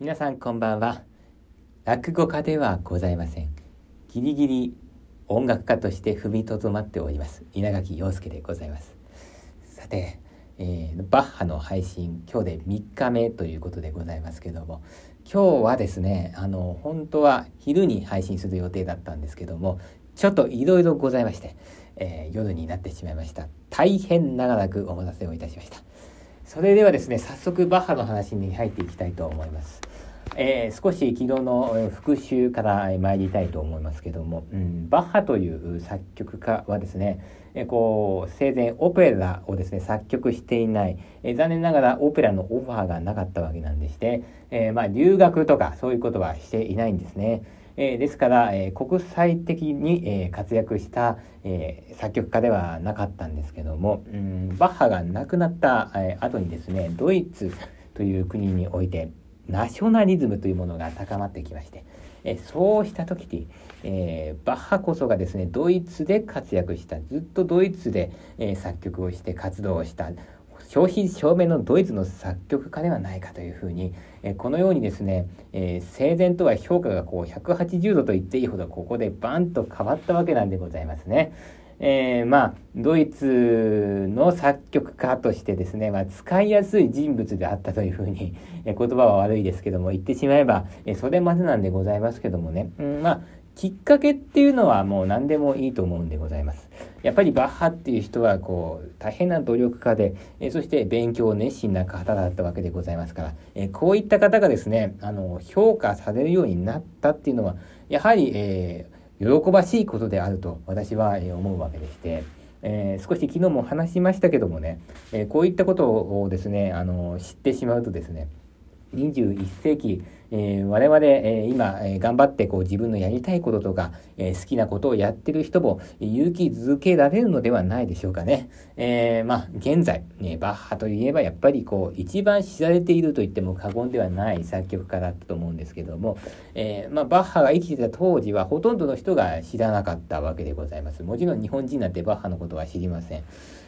皆さんこんばんは。落語家ではございません。ギリギリ音楽家として踏みとどまっております。稲垣陽介でございます。さて、えー、バッハの配信今日で3日目ということでございますけども今日はですねあの本当は昼に配信する予定だったんですけどもちょっといろいろございまして、えー、夜になってしまいました。大変長らくお待たせをいたしました。それではですね早速バッハの話に入っていきたいと思いますえー、少し昨日の復習から参りたいと思いますけども、うん、バッハという作曲家はですね、えー、こう生前オペラをですね作曲していない、えー、残念ながらオペラのオファーがなかったわけなんでして、えまあ、留学とかそういうことはしていないんですね。えですから、え国際的に、え活躍した、え作曲家ではなかったんですけども、うん、バッハが亡くなった、え後にですねドイツという国においてナショナリズムというものが高まってきまして、えそうした時に、えー、バッハこそがですねドイツで活躍したずっとドイツで、えー、作曲をして活動をした消費証明のドイツの作曲家ではないかというふうに、えー、このようにですね、え生前とは評価がこう180度と言っていいほどここでバンと変わったわけなんでございますね。えー、まあドイツの作曲家としてですね、まあ、使いやすい人物であったというふうに、えー、言葉は悪いですけども言ってしまえば、えー、それまでなんでございますけどもね、うん、まあきっかけっていうのはもう何でもいいと思うんでございます。やっぱりバッハっていう人はこう大変な努力家で、えそして勉強熱心な方だったわけでございますから、えこういった方がですねあの評価されるようになったっていうのはやはり、えー喜ばしいことであると私は思うわけでして、えー、少し昨日も話しましたけどもね、えー、こういったことをですねあの知ってしまうとですね21世紀えー、我々、えー、今、えー、頑張ってこう自分のやりたいこととか、えー、好きなことをやってる人も勇気づけられるのではないでしょうかね。えー、まあ、現在、ね、バッハといえばやっぱりこう、一番知られていると言っても過言ではない作曲家だったと思うんですけども、えー、まあ、バッハが生きてた当時はほとんどの人が知らなかったわけでございます。もちろん日本人なんてバッハのことは知りません。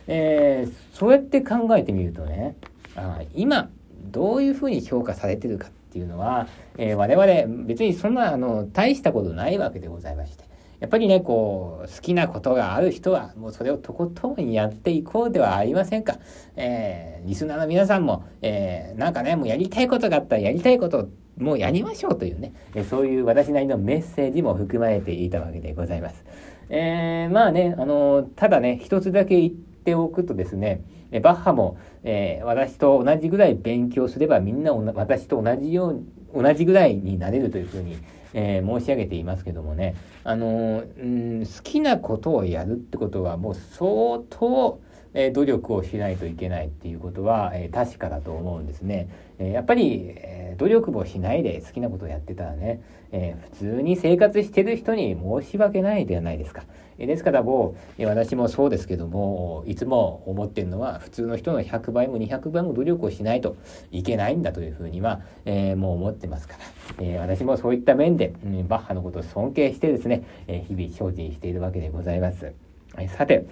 えー、そうやって考えてみるとね、あ今、どういうふうに評価されてるかていうのは、えー、我々別にそんなあの大したことないわけでございましてやっぱりねこう好きなことがある人はもうそれをとことんやっていこうではありませんか、えー、リスナーの皆さんも、えー、なんかねもうやりたいことがあったらやりたいこともうやりましょうというね、えそういう私なりのメッセージも含まれていたわけでございます。えー、まあね、あのただね、一つだけ言っておくとですね、えバッハも、えー、私と同じぐらい勉強すればみんな私と同じよう同じぐらいになれるというふうに、えー、申し上げていますけどもね、あのー、ん、好きなことをやるってことはもう相当、え努力をしないといけないっていうことは、え確かだと思うんですね。えやっぱり、え努力もしないで好きなことをやってたらね、え普通に生活してる人に申し訳ないではないですか。えですからもう、え私もそうですけどもいつも思ってるのは普通の人の100倍も200倍も努力をしないといけないんだというふうには、えー、もう思ってますから、えー、私もそういった面で、うん、バッハのことを尊敬してですね、え日々精進しているわけでございます。さて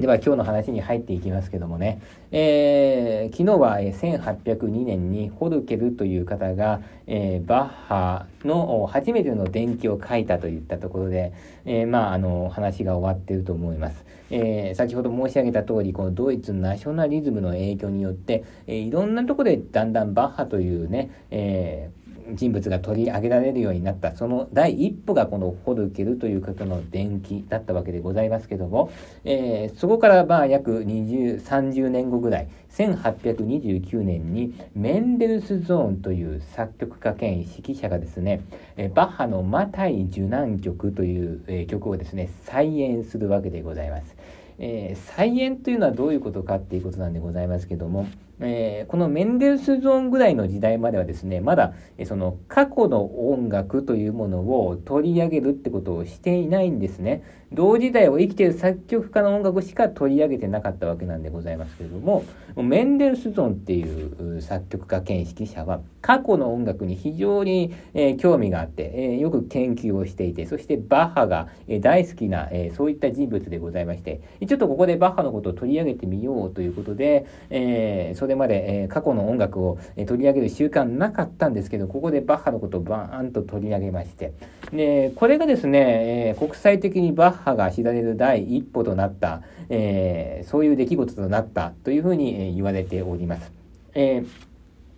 では今日の話に入っていきますけどもね、えー、昨日は1802年にホルケルという方が、えー、バッハの初めての伝記を書いたといったところで、えー、まあ、あの話が終わっていると思います。え先ほど申し上げた通り、このドイツナショナリズムの影響によって、えいろんなところでだんだんバッハというね、え人物が取り上げられるようになったその第一歩がこのホルケルという方の伝記だったわけでございますけども、えー、そこからまあ約20 30年後ぐらい1829年にメンデルスゾーンという作曲家兼指揮者がですね、えバッハのマタイ受難曲という、え曲をですね再演するわけでございます。えー、再演というのはどういうことかっていうことなんでございますけども、えー、このメンデルスゾーンぐらいの時代まではですね、まだ、えその過去の音楽というものを取り上げるってことをしていないんですね。同時代を生きている作曲家の音楽しか取り上げてなかったわけなんでございますけれども、メンデルスゾーンっていう作曲家兼指揮者は過去の音楽に非常に、えー、興味があって、えー、よく研究をしていて、そしてバッハが、えー、大好きな、えそういった人物でございまして、一ちょっとここでバッハのことを取り上げてみようということで、えー、それまで、えー、過去の音楽を、え取り上げる習慣なかったんですけど、ここでバッハのことをバーンと取り上げまして、で、これがですね、えー、国際的にバッハが知られる第一歩となった、えー、そういう出来事となったというふうに、え言われております。えー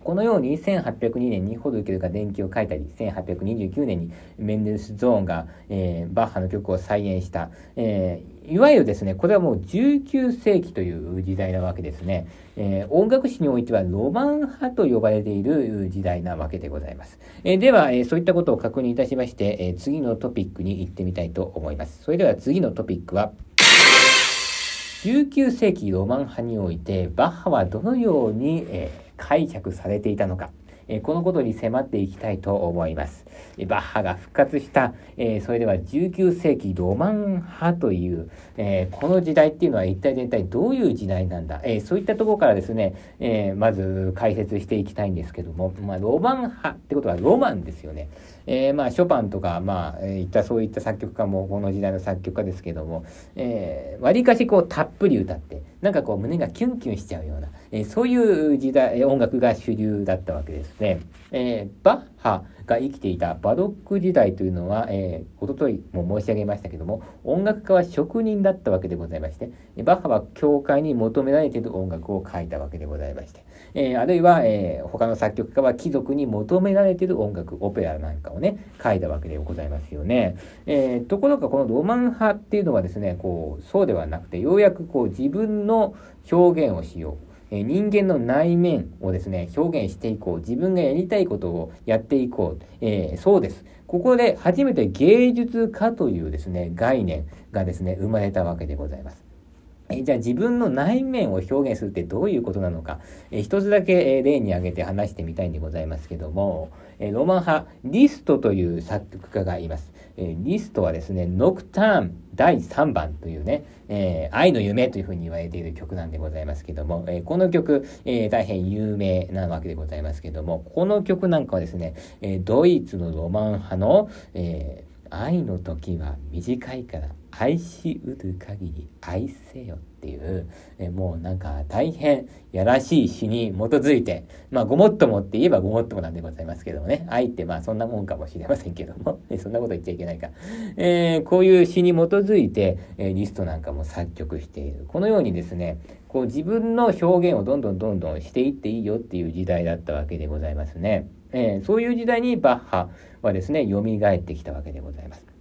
このように1802年にホルケルが電気を書いたり、1829年にメンデルスゾーンが、えー、バッハの曲を再現した、えー、いわゆるですね、これはもう19世紀という時代なわけですね。えー、音楽史においてはロマン派と呼ばれている時代なわけでございます。え、では、え、そういったことを確認いたしまして、え次のトピックに行ってみたいと思います。それでは次のトピックは、19世紀ロマン派においてバッハはどのように、えー解釈されていたのか、えこのことに迫っていきたいと思います。えバッハが復活した、えそれでは19世紀ロマン派という、えこの時代っていうのは一体全体どういう時代なんだ、えそういったところからですね、えまず解説していきたいんですけども、まあ、ロマン派ってことはロマンですよね。えー、まあショパンとかまあ、えー、いったそういった作曲家もこの時代の作曲家ですけども、えー、割かしこうたっぷり歌ってなんかこう胸がキュンキュンしちゃうような、えー、そういう時代音楽が主流だったわけですね。えー、バッハが生きていたバロック時代というのは、えー、おとといも申し上げましたけども音楽家は職人だったわけでございましてバッハは教会に求められている音楽を書いたわけでございまして、えー、あるいは、えー、他の作曲家は貴族に求められている音楽オペラなんかをね書いたわけでございますよね、えー、ところがこのロマン派っていうのはですねこうそうではなくてようやくこう自分の表現をしよう。え人間の内面をですね、表現していこう。自分がやりたいことをやっていこう。えー、そうです。ここで初めて芸術家というですね、概念がですね、生まれたわけでございます。えじゃあ自分の内面を表現するってどういうことなのか、え一つだけ、え例に挙げて話してみたいんでございますけども、えロマン派、リストという作曲家がいます。えリストはですね、ノクターン第3番というね、えー、愛の夢というふうに言われている曲なんでございますけども、えー、この曲、えー、大変有名なわけでございますけども、この曲なんかはですね、えドイツのロマン派の、え愛の時は短いから愛しうる限り愛せよっていう、えもうなんか大変やらしい詩に基づいて、まあごもっともって言えばごもっともなんでございますけどもね、愛ってまあそんなもんかもしれませんけども、そんなこと言っちゃいけないか。えー、こういう詩に基づいて、え、リストなんかも作曲している。このようにですね、こう自分の表現をどんどんどんどんしていっていいよっていう時代だったわけでございますね。えー、そういう時代にバッハはですね、蘇ってきたわけでございます。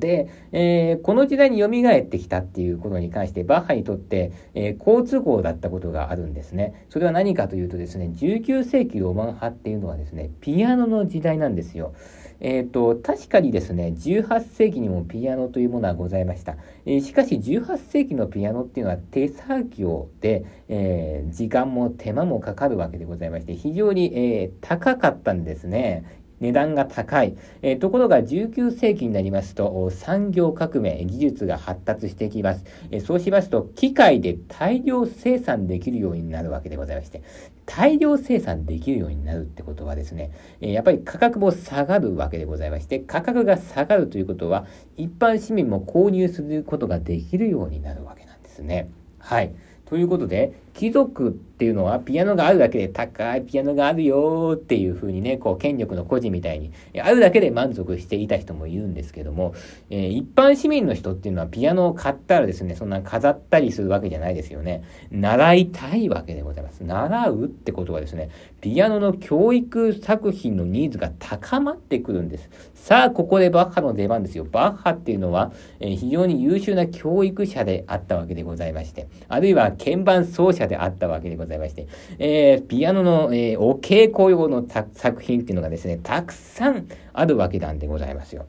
で、えー、この時代に蘇ってきたっていうことに関して、バッハにとって、えー、好都合だったことがあるんですね。それは何かというとですね、19世紀ロマン派っていうのはですね、ピアノの時代なんですよ。えっ、ー、と、確かにですね、18世紀にもピアノというものはございました。えー、しかし、18世紀のピアノっていうのは手作業で、えー、時間も手間もかかるわけでございまして、非常に、え高かったんですね。値段が高い。えー、ところが19世紀になりますと、産業革命、技術が発達してきます。えー、そうしますと、機械で大量生産できるようになるわけでございまして、大量生産できるようになるってことはですね、えー、やっぱり価格も下がるわけでございまして、価格が下がるということは、一般市民も購入することができるようになるわけなんですね。はい。ということで、貴族っていうのはピアノがあるだけで高いピアノがあるよっていう風にね、こう権力の孤児みたいに、あるだけで満足していた人もいるんですけども、えー、一般市民の人っていうのはピアノを買ったらですね、そんな飾ったりするわけじゃないですよね。習いたいわけでございます。習うってことはですね、ピアノの教育作品のニーズが高まってくるんです。さあ、ここでバッハの出番ですよ。バッハっていうのは、えー、非常に優秀な教育者であったわけでございまして、あるいは鍵盤奏者であったわけでございまして、えー、ピアノの、えー、お稽古用の作品っていうのがですね、たくさんあるわけなんでございますよ。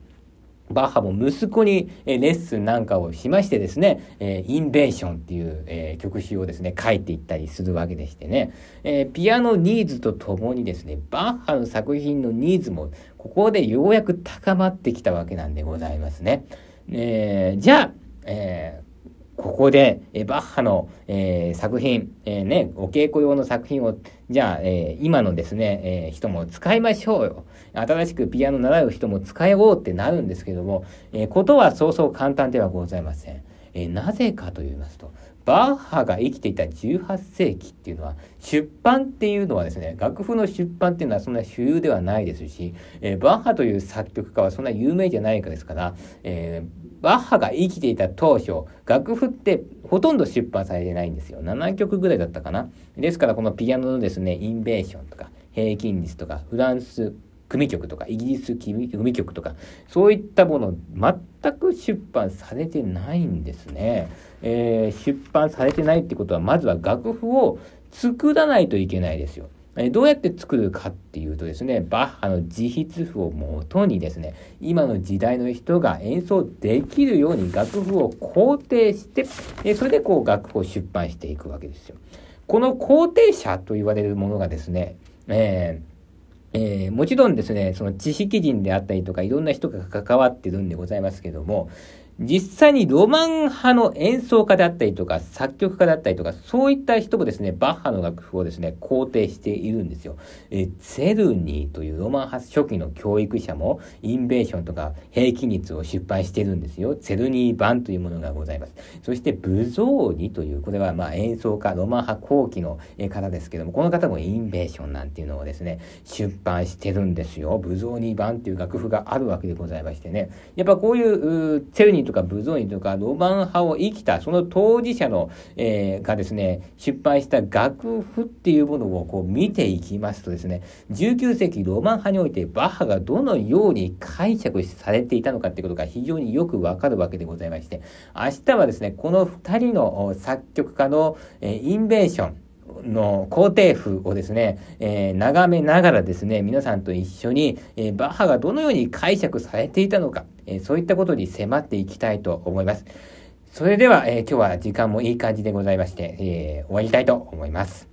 バッハも息子に、レッスンなんかをしましてですね、えインベーションっていう、え曲集をですね、書いていったりするわけでしてね、えピアノニーズとともにですね、バッハの作品のニーズも、ここでようやく高まってきたわけなんでございますね。えー、じゃあ、えーここで、えバッハの、えー、作品、えー、ね、お稽古用の作品を、じゃあ、えー、今のですね、え人も使いましょうよ。新しくピアノ習う人も使おうってなるんですけども、えことはそうそう簡単ではございません。え、なぜかと言いますと、バッハが生きていた18世紀っていうのは、出版っていうのはですね、楽譜の出版っていうのはそんな主流ではないですし、え、バッハという作曲家はそんな有名じゃないかですから、えー、バッハが生きていた当初、楽譜ってほとんど出版されてないんですよ。7曲ぐらいだったかな。ですからこのピアノのですね、インベーションとか、平均率とか、フランス組曲とか、イギリス組曲とか、そういったもの、全く出版されてないんですね。えー、出版されてないってことは、まずは楽譜を作らないといけないですよ。えどうやって作るかっていうとですね、バッハの自筆譜をもとにですね、今の時代の人が演奏できるように楽譜を肯定して、えそれでこう楽譜を出版していくわけですよ。この肯定者と言われるものがですね、えーえー、もちろんですね、その知識人であったりとかいろんな人が関わってるんでございますけども、実際にロマン派の演奏家であったりとか、作曲家であったりとか、そういった人もですね、バッハの楽譜をですね、肯定しているんですよ。えツェルニーというロマン派初期の教育者も、インベーションとか平均率を出版してるんですよ。ツェルニー版というものがございます。そして、ブゾーニという、これはまあ演奏家、ロマン派後期の方ですけども、この方もインベーションなんていうのをですね、出版してるんですよ。ブゾーニ版っていう楽譜があるわけでございましてね。やっぱこういう、ツェルニーとかブゾーニとかロマン派を生きたその当事者の、えー、がですね出版した楽譜っていうものをこう見ていきますとですね19世紀ロマン派においてバッハがどのように解釈されていたのかっていうことが非常によくわかるわけでございまして明日はですねこの2人の作曲家の、えー、インベーションの皇帝譜をですね、えー、眺めながらですね、皆さんと一緒に、えー、バッハがどのように解釈されていたのか、えー、そういったことに迫っていきたいと思います。それでは、え今日は時間もいい感じでございまして、え終わりたいと思います。